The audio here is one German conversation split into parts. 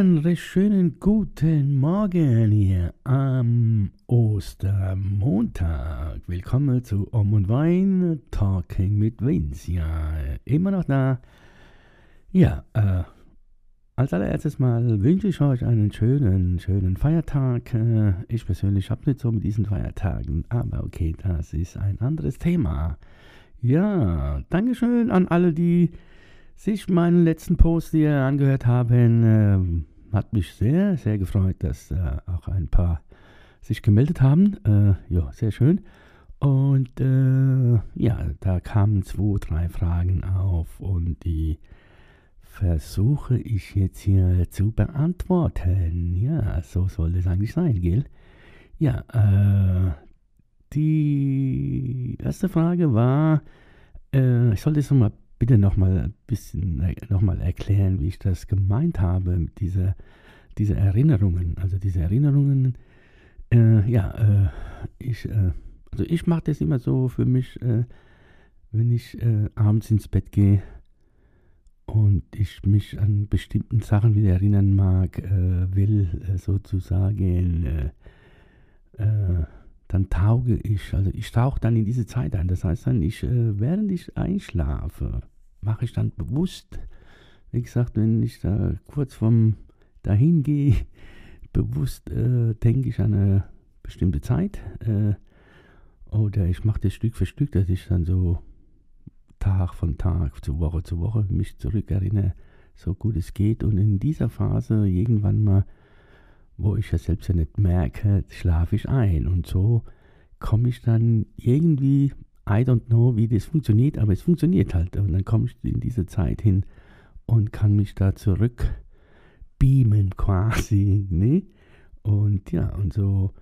Lieben, recht schönen guten Morgen hier am Ostermontag. Willkommen zu Om und Wein, Talking mit Vince. Ja, immer noch da. Ja, äh, als allererstes mal wünsche ich euch einen schönen, schönen Feiertag. Äh, ich persönlich habe nicht so mit diesen Feiertagen, aber okay, das ist ein anderes Thema. Ja, Dankeschön an alle, die sich meinen letzten Post hier angehört haben. Hat mich sehr, sehr gefreut, dass äh, auch ein paar sich gemeldet haben. Äh, ja, sehr schön. Und äh, ja, da kamen zwei, drei Fragen auf und die versuche ich jetzt hier zu beantworten. Ja, so soll es eigentlich sein, gell? Ja, äh, die erste Frage war, äh, ich sollte es nochmal bitte nochmal ein bisschen äh, nochmal erklären, wie ich das gemeint habe mit dieser, diese Erinnerungen. Also diese Erinnerungen, äh, ja, äh, ich, äh, also ich mache das immer so für mich, äh, wenn ich äh, abends ins Bett gehe und ich mich an bestimmten Sachen wieder erinnern mag, will sozusagen, tauge ich, also ich tauche dann in diese Zeit ein. Das heißt dann, ich, während ich einschlafe, mache ich dann bewusst, wie gesagt, wenn ich da kurz vom dahin gehe, bewusst äh, denke ich an eine bestimmte Zeit. Äh, oder ich mache das Stück für Stück, dass ich dann so Tag von Tag, zu Woche zu Woche mich zurückerinnere, so gut es geht. Und in dieser Phase irgendwann mal, wo ich ja selbst ja nicht merke, schlafe ich ein. Und so komme ich dann irgendwie I don't know, wie das funktioniert, aber es funktioniert halt. Und dann komme ich in diese Zeit hin und kann mich da zurück beamen quasi. Ne? Und ja, und so.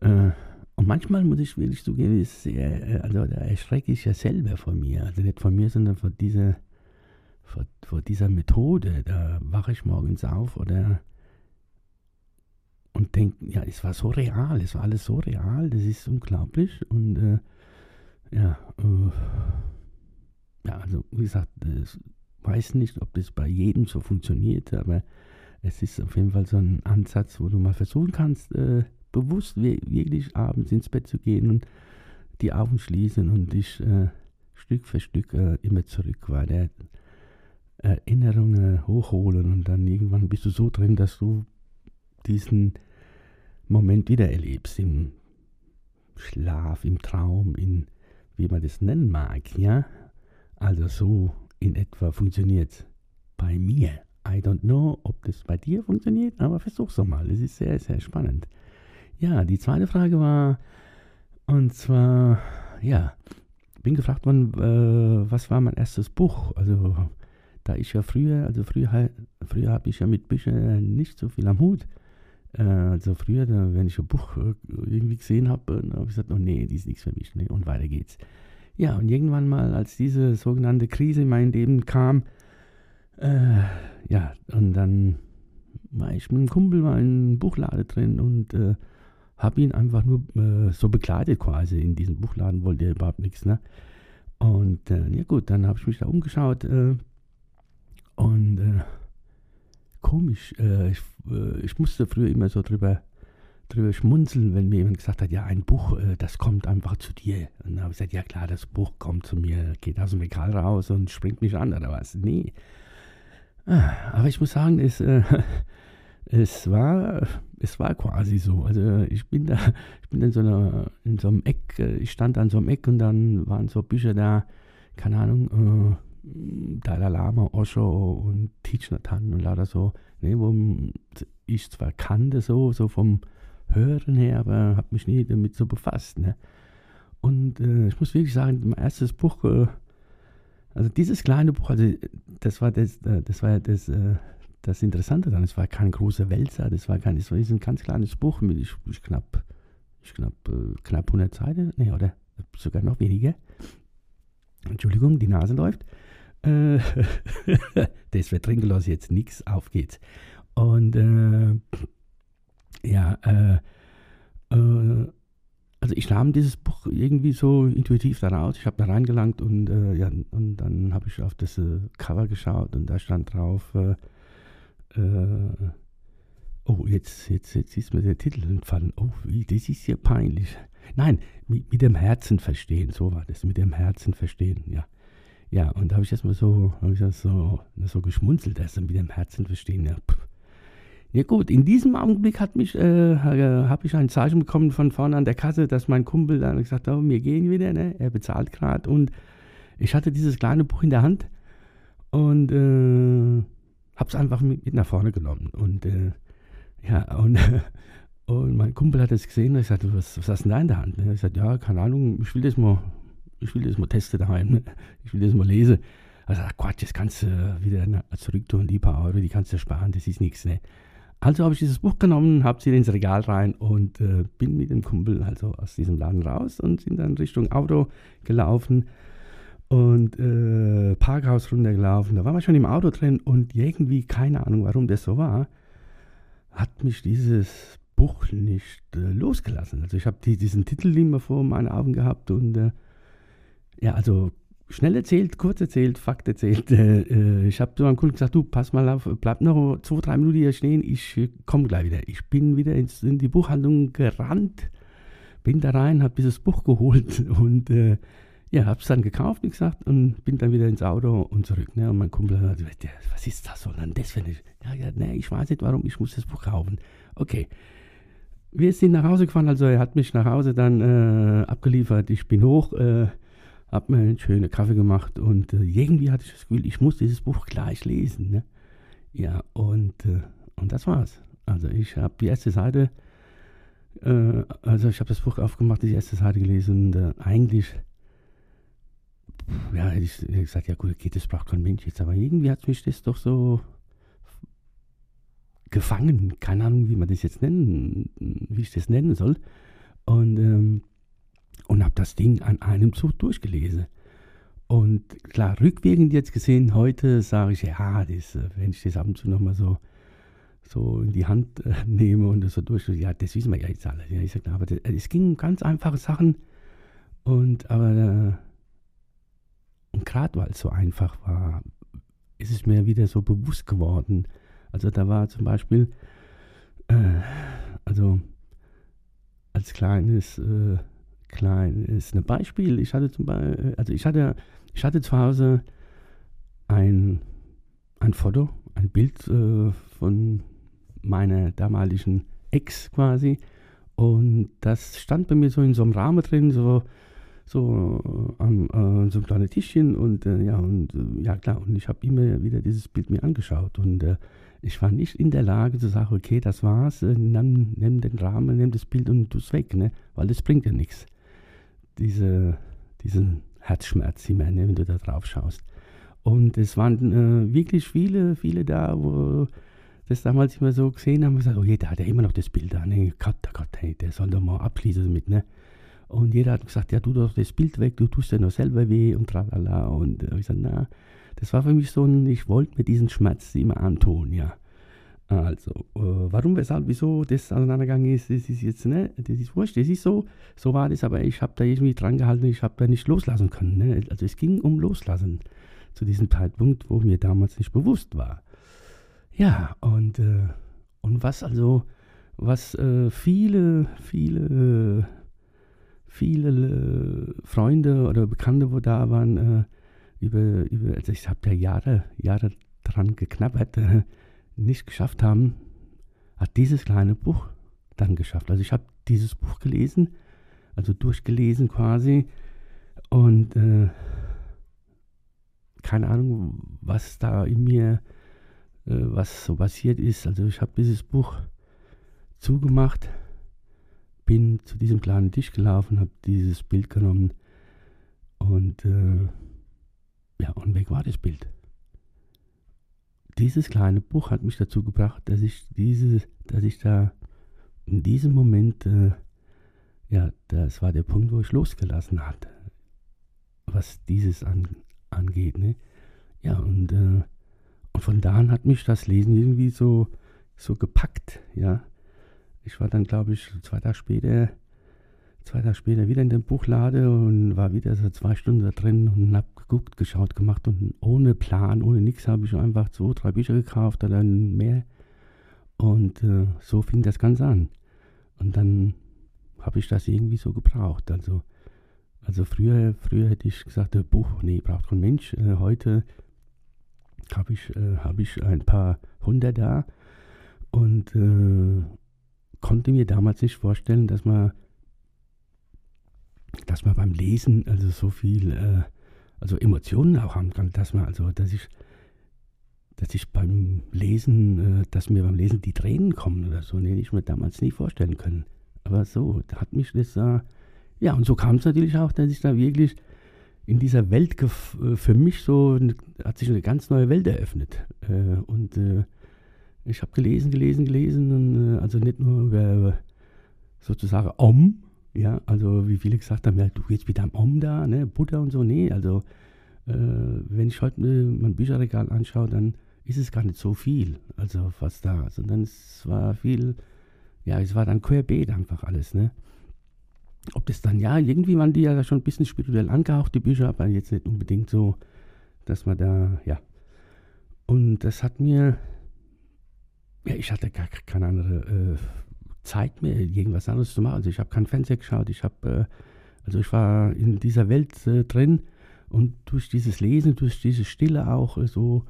Äh, und manchmal muss ich wirklich zugeben, ist sehr, äh, also da erschrecke ich ja selber von mir. Also nicht von mir, sondern von dieser, von, von dieser Methode. Da wache ich morgens auf oder und denke, ja, es war so real, es war alles so real, das ist unglaublich. Und äh, ja, äh, ja, also wie gesagt, ich weiß nicht, ob das bei jedem so funktioniert, aber es ist auf jeden Fall so ein Ansatz, wo du mal versuchen kannst, äh, bewusst wirklich abends ins Bett zu gehen und die Augen schließen und dich äh, Stück für Stück äh, immer zurück weiter Erinnerungen hochholen und dann irgendwann bist du so drin, dass du diesen Moment wieder erlebst, im Schlaf, im Traum, in wie man das nennen mag, ja. Also so in etwa funktioniert bei mir. I don't know, ob das bei dir funktioniert, aber versuch's doch mal. Es ist sehr, sehr spannend. Ja, die zweite Frage war, und zwar, ja, bin gefragt worden, äh, was war mein erstes Buch? Also, da ich ja früher, also früher, früher habe ich ja mit Büchern nicht so viel am Hut. Äh, also früher, wenn ich ein Buch äh, irgendwie gesehen habe, habe ich gesagt, oh nee, die ist nichts für mich. Ne? Und weiter geht's. Ja, und irgendwann mal, als diese sogenannte Krise in mein Leben kam, äh, ja, und dann war ich mit einem Kumpel mal in einem Buchlade drin und äh, habe ihn einfach nur äh, so begleitet quasi. In diesem Buchladen wollte er überhaupt nichts, ne? Und äh, ja gut, dann habe ich mich da umgeschaut äh, und äh, komisch. Äh, ich, äh, ich, musste früher immer so drüber, drüber schmunzeln, wenn mir jemand gesagt hat, ja, ein Buch, äh, das kommt einfach zu dir. Und dann habe ich gesagt, ja klar, das Buch kommt zu mir, geht aus dem Regal raus und springt mich an oder was. Nee. Ah, aber ich muss sagen, es, äh, es, war, es war quasi so. Also ich bin da, ich bin in so, einer, in so einem Eck, äh, ich stand an so einem Eck und dann waren so Bücher da, keine Ahnung, äh, Dalai Lama, Osho und Thich Nhat Hanh und lauter so, ne, wo ich zwar kannte so, so vom Hören her, aber habe mich nie damit so befasst. Ne? Und äh, ich muss wirklich sagen, mein erstes Buch, äh, also dieses kleine Buch, also das war das, äh, das war das, äh, das Interessante dann. Es war kein großer Wälzer, das war kein, es war ein ganz kleines Buch mit ich, ich knapp, ich glaube, äh, knapp 100 Seiten, nee, oder sogar noch weniger. Entschuldigung, die Nase läuft. Äh, das wird trinken lassen, jetzt nichts, auf geht's. Und äh, ja, äh, äh, also ich nahm dieses Buch irgendwie so intuitiv da raus. Ich habe da reingelangt und, äh, ja, und dann habe ich auf das äh, Cover geschaut und da stand drauf, oh, jetzt, jetzt, jetzt ist mir der Titel entfallen. Oh, das ist ja peinlich. Nein, mit, mit, dem Herzen verstehen, so war das, mit dem Herzen verstehen, ja. Ja, und da habe ich erstmal so, habe ich das so, so geschmunzelt, erst mit dem Herzen verstehen, ja. Ja gut, in diesem Augenblick hat mich, äh, äh habe ich ein Zeichen bekommen von vorne an der Kasse, dass mein Kumpel dann gesagt hat, oh, wir gehen wieder, ne? er bezahlt gerade und ich hatte dieses kleine Buch in der Hand und äh, habe es einfach mit, nach vorne genommen und äh, ja und, und mein Kumpel hat es gesehen und ich sagte, was, was hast du denn da in der Hand? Ne? Ich sagte, ja, keine Ahnung, ich will das mal, ich will das mal testen daheim, ich will das mal lesen. Also Quatsch, das kannst du wieder zurück tun, die paar Euro, die kannst du sparen, das ist nichts, ne? Also habe ich dieses Buch genommen, habe sie ins Regal rein und äh, bin mit dem Kumpel also aus diesem Laden raus und sind dann Richtung Auto gelaufen und äh, Parkhaus runtergelaufen. Da waren wir schon im Auto drin und irgendwie, keine Ahnung, warum das so war, hat mich dieses Buch nicht äh, losgelassen. Also ich habe die, diesen Titel immer vor meinen Augen gehabt und äh, ja, also schnell erzählt, kurz erzählt, Fakt erzählt. Äh, äh, ich habe zu meinem Kunden gesagt, du, pass mal auf, bleib noch zwei, drei Minuten hier stehen, ich äh, komme gleich wieder. Ich bin wieder ins, in die Buchhandlung gerannt, bin da rein, habe dieses Buch geholt und äh, ja, habe es dann gekauft, wie gesagt, und bin dann wieder ins Auto und zurück. Ne? Und mein Kumpel hat gesagt, was ist das so? Und dann das für eine, ja, ja, ne, ich weiß nicht warum, ich muss das Buch kaufen. Okay. Wir sind nach Hause gefahren, also er hat mich nach Hause dann äh, abgeliefert. Ich bin hoch, habe mir einen schönen Kaffee gemacht und äh, irgendwie hatte ich das Gefühl, ich muss dieses Buch gleich lesen. Ne? Ja, und, äh, und das war's. Also ich habe die erste Seite, äh, also ich habe das Buch aufgemacht, die erste Seite gelesen und äh, eigentlich, ja, hätte ich, gesagt, ja gut, geht, das braucht kein Mensch jetzt, aber irgendwie hat mich das doch so gefangen, keine Ahnung, wie man das jetzt nennen, wie ich das nennen soll. Und ähm, und habe das Ding an einem Zug durchgelesen. Und klar, rückwirkend jetzt gesehen, heute sage ich, ja, das, äh, wenn ich das ab und zu nochmal so, so in die Hand äh, nehme und das so durch, ja, das wissen wir ja jetzt alle. Ja, ich sage, aber das, es ging um ganz einfache Sachen. Und aber äh, gerade weil es so einfach war, ist es mir wieder so bewusst geworden. Also da war zum Beispiel, äh, also als kleines klein ist ein Beispiel. Ich hatte zum Beispiel, also ich hatte, ich hatte zu Hause ein, ein Foto, ein Bild äh, von meiner damaligen Ex quasi. Und das stand bei mir so in so einem Rahmen drin, so, so am äh, so ein kleines Tischchen. Und äh, ja und äh, ja klar. Und ich habe immer wieder dieses Bild mir angeschaut. Und äh, ich war nicht in der Lage zu sagen okay das war's. Äh, nimm, nimm den Rahmen nimm das Bild und tu es weg ne? Weil das bringt ja nichts diese, diesen Herzschmerz immer, ne, wenn du da drauf schaust. Und es waren äh, wirklich viele, viele da, wo das damals immer so gesehen haben gesagt, oh je, da hat er immer noch das Bild da, ne, Gott, oh Gott, hey, der soll doch mal abschließen damit, ne. Und jeder hat gesagt, ja, tu doch das Bild weg, du tust dir noch selber weh und tralala. Und äh, ich sagte, na, das war für mich so ein, ich wollte mir diesen Schmerz immer antun, ja. Also, äh, warum, weshalb, wieso das auseinandergegangen ist, das ist jetzt, ne, das ist wurscht, das ist so, so war das, aber ich habe da irgendwie dran gehalten, ich habe da nicht loslassen können. Ne? Also es ging um Loslassen zu diesem Zeitpunkt, wo mir damals nicht bewusst war. Ja, und, äh, und was also, was äh, viele, viele, viele äh, Freunde oder Bekannte, wo da waren, äh, über, über, also ich habe da Jahre, Jahre dran geknabbert, nicht geschafft haben, hat dieses kleine Buch dann geschafft. Also ich habe dieses Buch gelesen, also durchgelesen quasi und äh, keine Ahnung, was da in mir, äh, was so passiert ist. Also ich habe dieses Buch zugemacht, bin zu diesem kleinen Tisch gelaufen, habe dieses Bild genommen und äh, ja, und weg war das Bild dieses kleine Buch hat mich dazu gebracht, dass ich diese, dass ich da in diesem Moment äh, ja, das war der Punkt, wo ich losgelassen hatte, was dieses an, angeht. Ne? Ja, und, äh, und von da an hat mich das Lesen irgendwie so, so gepackt, ja. Ich war dann, glaube ich, zwei Tage später, zwei Tage später wieder in dem Buchlade und war wieder so zwei Stunden da drin und habe geguckt, geschaut, gemacht und ohne Plan, ohne nichts habe ich einfach zwei, drei Bücher gekauft oder mehr. Und äh, so fing das Ganze an. Und dann habe ich das irgendwie so gebraucht. Also, also früher, früher hätte ich gesagt, äh, Buch, nee, braucht kein Mensch. Äh, heute habe ich, äh, hab ich ein paar hundert da und äh, konnte mir damals nicht vorstellen, dass man, dass man beim Lesen also so viel, äh, also Emotionen auch haben kann, dass man, also dass ich, dass ich beim Lesen, äh, dass mir beim Lesen die Tränen kommen oder so, nee, ich mir damals nie vorstellen können. Aber so, hat mich das, äh, ja, und so kam es natürlich auch, dass ich da wirklich in dieser Welt äh, für mich so, hat sich eine ganz neue Welt eröffnet. Äh, und äh, ich habe gelesen, gelesen, gelesen, und, äh, also nicht nur über sozusagen Om, ja, also wie viele gesagt haben, ja, du jetzt mit deinem Om da, ne, Buddha und so, nee, also äh, wenn ich heute mein Bücherregal anschaue, dann ist es gar nicht so viel, also was da, sondern es war viel, ja, es war dann querbeet einfach alles, ne. Ob das dann, ja, irgendwie waren die ja schon ein bisschen spirituell angehaucht, die Bücher, aber jetzt nicht unbedingt so, dass man da, ja. Und das hat mir ja, ich hatte gar keine andere äh, Zeit mehr, irgendwas anderes zu machen. Also ich habe kein Fernseher geschaut, ich habe, äh, also ich war in dieser Welt äh, drin und durch dieses Lesen, durch diese Stille auch, äh, so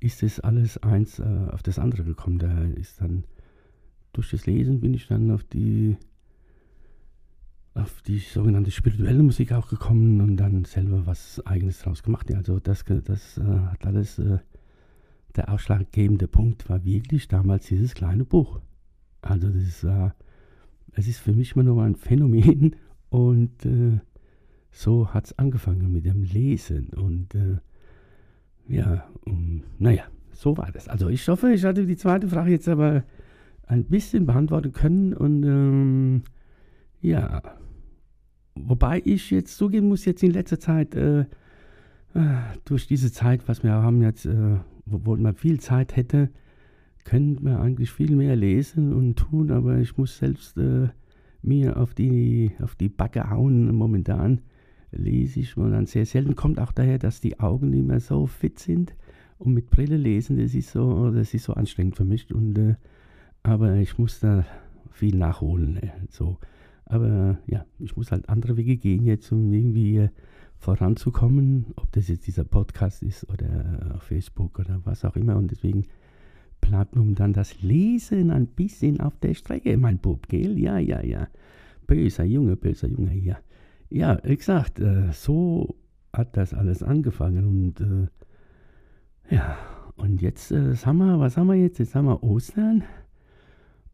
ist es alles eins äh, auf das andere gekommen. Da ist dann, durch das Lesen bin ich dann auf die, auf die sogenannte spirituelle Musik auch gekommen und dann selber was Eigenes draus gemacht. Ja, also das, das äh, hat alles der ausschlaggebende Punkt war wirklich damals dieses kleine Buch. Also das war, es ist für mich immer noch ein Phänomen und äh, so hat es angefangen mit dem Lesen und äh, ja, um, naja, so war das. Also ich hoffe, ich hatte die zweite Frage jetzt aber ein bisschen beantworten können und ähm, ja, wobei ich jetzt zugeben muss, jetzt in letzter Zeit äh, äh durch diese Zeit, was wir haben jetzt äh, obwohl man viel Zeit hätte, könnte man eigentlich viel mehr lesen und tun, aber ich muss selbst äh, mir auf die, auf die Backe hauen. Momentan lese ich momentan sehr selten. Kommt auch daher, dass die Augen nicht mehr so fit sind. Und mit Brille lesen, das ist so, das ist so anstrengend für mich. Und, äh, aber ich muss da viel nachholen. Äh, so. Aber ja, ich muss halt andere Wege gehen jetzt, um irgendwie äh, voranzukommen, ob das jetzt dieser Podcast ist oder auf Facebook oder was auch immer. Und deswegen nun dann das Lesen ein bisschen auf der Strecke, mein Bub, gell? Ja, ja, ja. Böser Junge, böser Junge, ja. Ja, wie gesagt, äh, so hat das alles angefangen und äh, ja, und jetzt, äh, haben wir, was haben wir jetzt? Jetzt haben wir Ostern.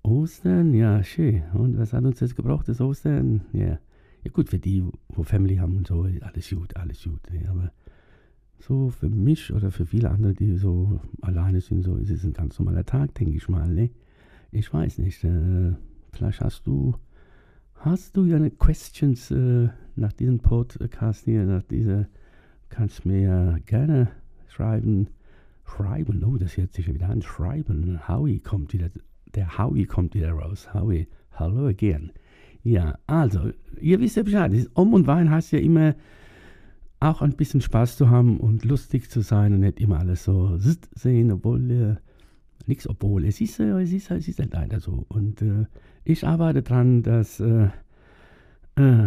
Ostern, ja, schön. Und was hat uns jetzt gebraucht, das Ostern? Ja. Ja gut, für die, wo Family haben und so, alles gut, alles gut. Ne? Aber so für mich oder für viele andere, die so alleine sind, so ist es ein ganz normaler Tag, denke ich mal. Ne? Ich weiß nicht. Äh, vielleicht hast du, hast du ja Questions äh, nach diesem Podcast hier, nach dieser, kannst mir gerne schreiben. Schreiben, oh, das hört sich wieder an. Schreiben. Howie kommt wieder, der Howie kommt wieder raus. Howie, hello again. Ja, also, ihr wisst ja Bescheid. Um und Wein heißt ja immer auch ein bisschen Spaß zu haben und lustig zu sein und nicht immer alles so sehen, obwohl äh, nichts, obwohl es ist, äh, es ist, es ist halt leider so. Und äh, ich arbeite daran, dass äh, äh,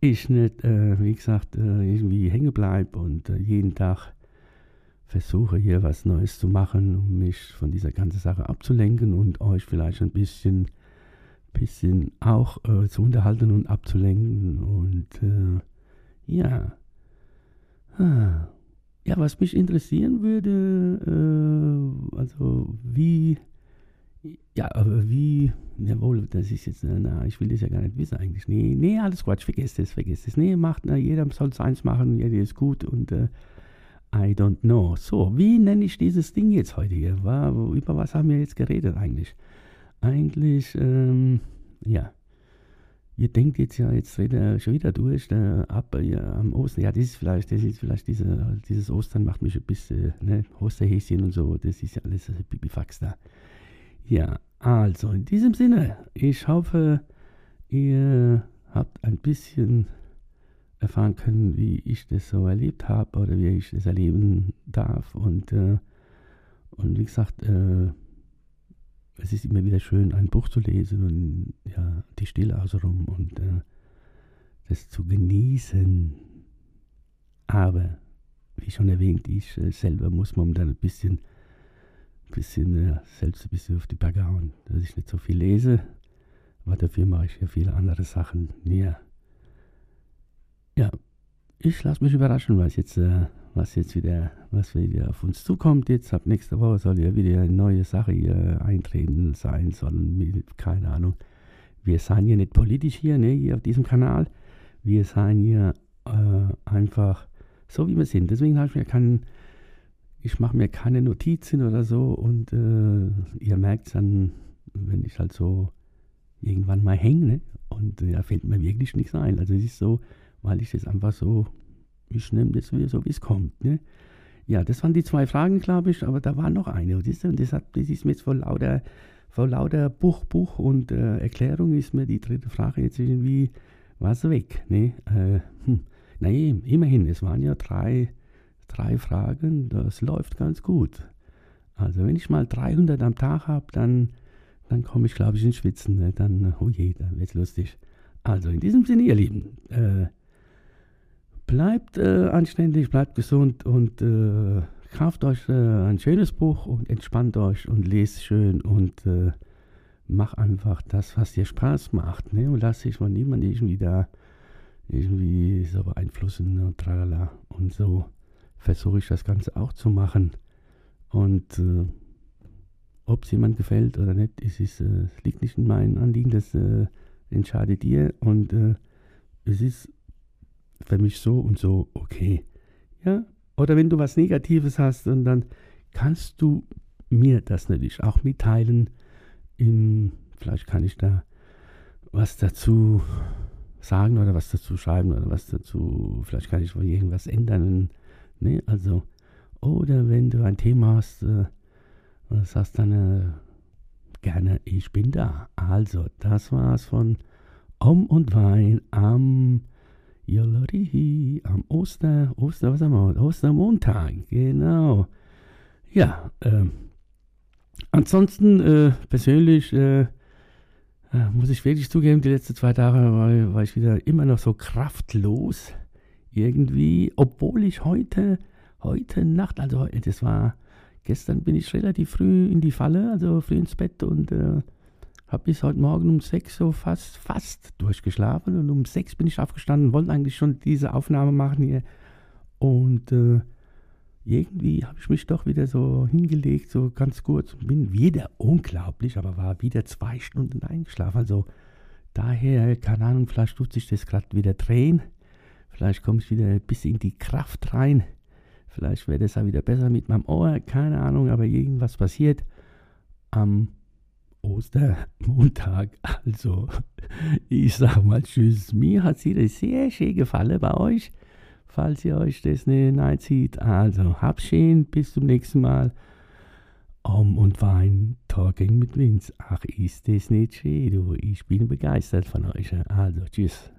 ich nicht, äh, wie gesagt, irgendwie hängen bleibe und jeden Tag versuche hier was Neues zu machen, um mich von dieser ganzen Sache abzulenken und euch vielleicht ein bisschen bisschen auch zu unterhalten und abzulenken. Und ja. Ah. Ja, was mich interessieren würde, äh, also wie, ja, aber wie, jawohl, das ist jetzt, na, ich will das ja gar nicht wissen eigentlich. Nee, nee, alles Quatsch, vergesst es, vergesst es. Nee, macht, na, jeder soll seins machen, jeder ist gut und äh, I don't know. So, wie nenne ich dieses Ding jetzt heute hier? War, über was haben wir jetzt geredet eigentlich? eigentlich, ähm, ja. Ihr denkt jetzt ja, jetzt redet er schon wieder durch, da, ab ja, am Ostern. Ja, das ist vielleicht, das ist vielleicht diese, dieses Ostern macht mich ein bisschen, ne, Osterhäschen und so, das ist ja alles Pipifax da. Ja, also in diesem Sinne, ich hoffe, ihr habt ein bisschen erfahren können, wie ich das so erlebt habe oder wie ich das erleben darf. Und, äh, und wie gesagt, äh, es ist immer wieder schön, ein Buch zu lesen und ja, die Stille außenrum und äh, das zu genießen. Aber, wie schon erwähnt, ich äh, selber muss momentan ein bisschen, bisschen äh, selbst ein bisschen auf die Berge hauen, dass ich nicht so viel lese. Aber dafür mache ich ja viele andere Sachen. Ja, ja ich lasse mich überraschen, was jetzt äh, was jetzt wieder, was wieder auf uns zukommt. Jetzt ab nächster Woche soll ja wieder eine neue Sache hier eintreten sein sollen. Keine Ahnung. Wir seien hier nicht politisch hier, ne, hier auf diesem Kanal. Wir seien hier äh, einfach so, wie wir sind. Deswegen habe ich mir keinen, ich mache mir keine Notizen oder so und äh, ihr merkt es dann, wenn ich halt so irgendwann mal hänge, ne? und da fällt mir wirklich nichts ein. Also es ist so, weil ich das einfach so ich nehme das wieder so, wie es kommt. Ne? Ja, das waren die zwei Fragen, glaube ich, aber da war noch eine. Und das, das, hat, das ist mir jetzt vor lauter, vor lauter Buch, Buch und äh, Erklärung ist mir die dritte Frage jetzt irgendwie was weg. Ne? Äh, hm. Nein, immerhin, es waren ja drei, drei Fragen, das läuft ganz gut. Also wenn ich mal 300 am Tag habe, dann, dann komme ich, glaube ich, ins Schwitzen. Ne? Dann, oh je, dann wird es lustig. Also in diesem Sinne, ihr Lieben, äh, bleibt äh, anständig, bleibt gesund und äh, kauft euch äh, ein schönes Buch und entspannt euch und lest schön und äh, macht einfach das, was dir Spaß macht. Ne? Und lasst sich von niemandem irgendwie da irgendwie so beeinflussen und tralala. Und so versuche ich das Ganze auch zu machen. Und äh, ob es jemand gefällt oder nicht, es, ist, äh, liegt nicht in meinem Anliegen, das äh, entscheidet ihr. Und äh, es ist für mich so und so okay. Ja? Oder wenn du was Negatives hast, und dann kannst du mir das natürlich auch mitteilen. Im, vielleicht kann ich da was dazu sagen oder was dazu schreiben oder was dazu, vielleicht kann ich irgendwas ändern. Ne? Also, oder wenn du ein Thema hast, äh, sagst dann äh, gerne, ich bin da. Also, das war's von Om und Wein am Jolarihi, am Oster, Oster, was haben wir? Ostermontag, genau. Ja, äh, ansonsten äh, persönlich äh, äh, muss ich wirklich zugeben, die letzten zwei Tage war, war ich wieder immer noch so kraftlos irgendwie, obwohl ich heute, heute Nacht, also das war, gestern bin ich relativ früh in die Falle, also früh ins Bett und äh, habe bis heute Morgen um sechs so fast, fast durchgeschlafen und um sechs bin ich aufgestanden, wollte eigentlich schon diese Aufnahme machen hier. Und äh, irgendwie habe ich mich doch wieder so hingelegt, so ganz kurz. Bin wieder unglaublich, aber war wieder zwei Stunden eingeschlafen. Also daher, keine Ahnung, vielleicht tut sich das gerade wieder drehen. Vielleicht komme ich wieder ein bisschen in die Kraft rein. Vielleicht wird es auch wieder besser mit meinem Ohr, keine Ahnung, aber irgendwas passiert. Am Ostermontag. Also, ich sag mal Tschüss. Mir hat es wieder sehr schön gefallen bei euch, falls ihr euch das nicht reinzieht. Also, hab's schön, bis zum nächsten Mal. Om und Wein, Talking mit Vince. Ach, ist das nicht schön, du. Ich bin begeistert von euch. Also, tschüss.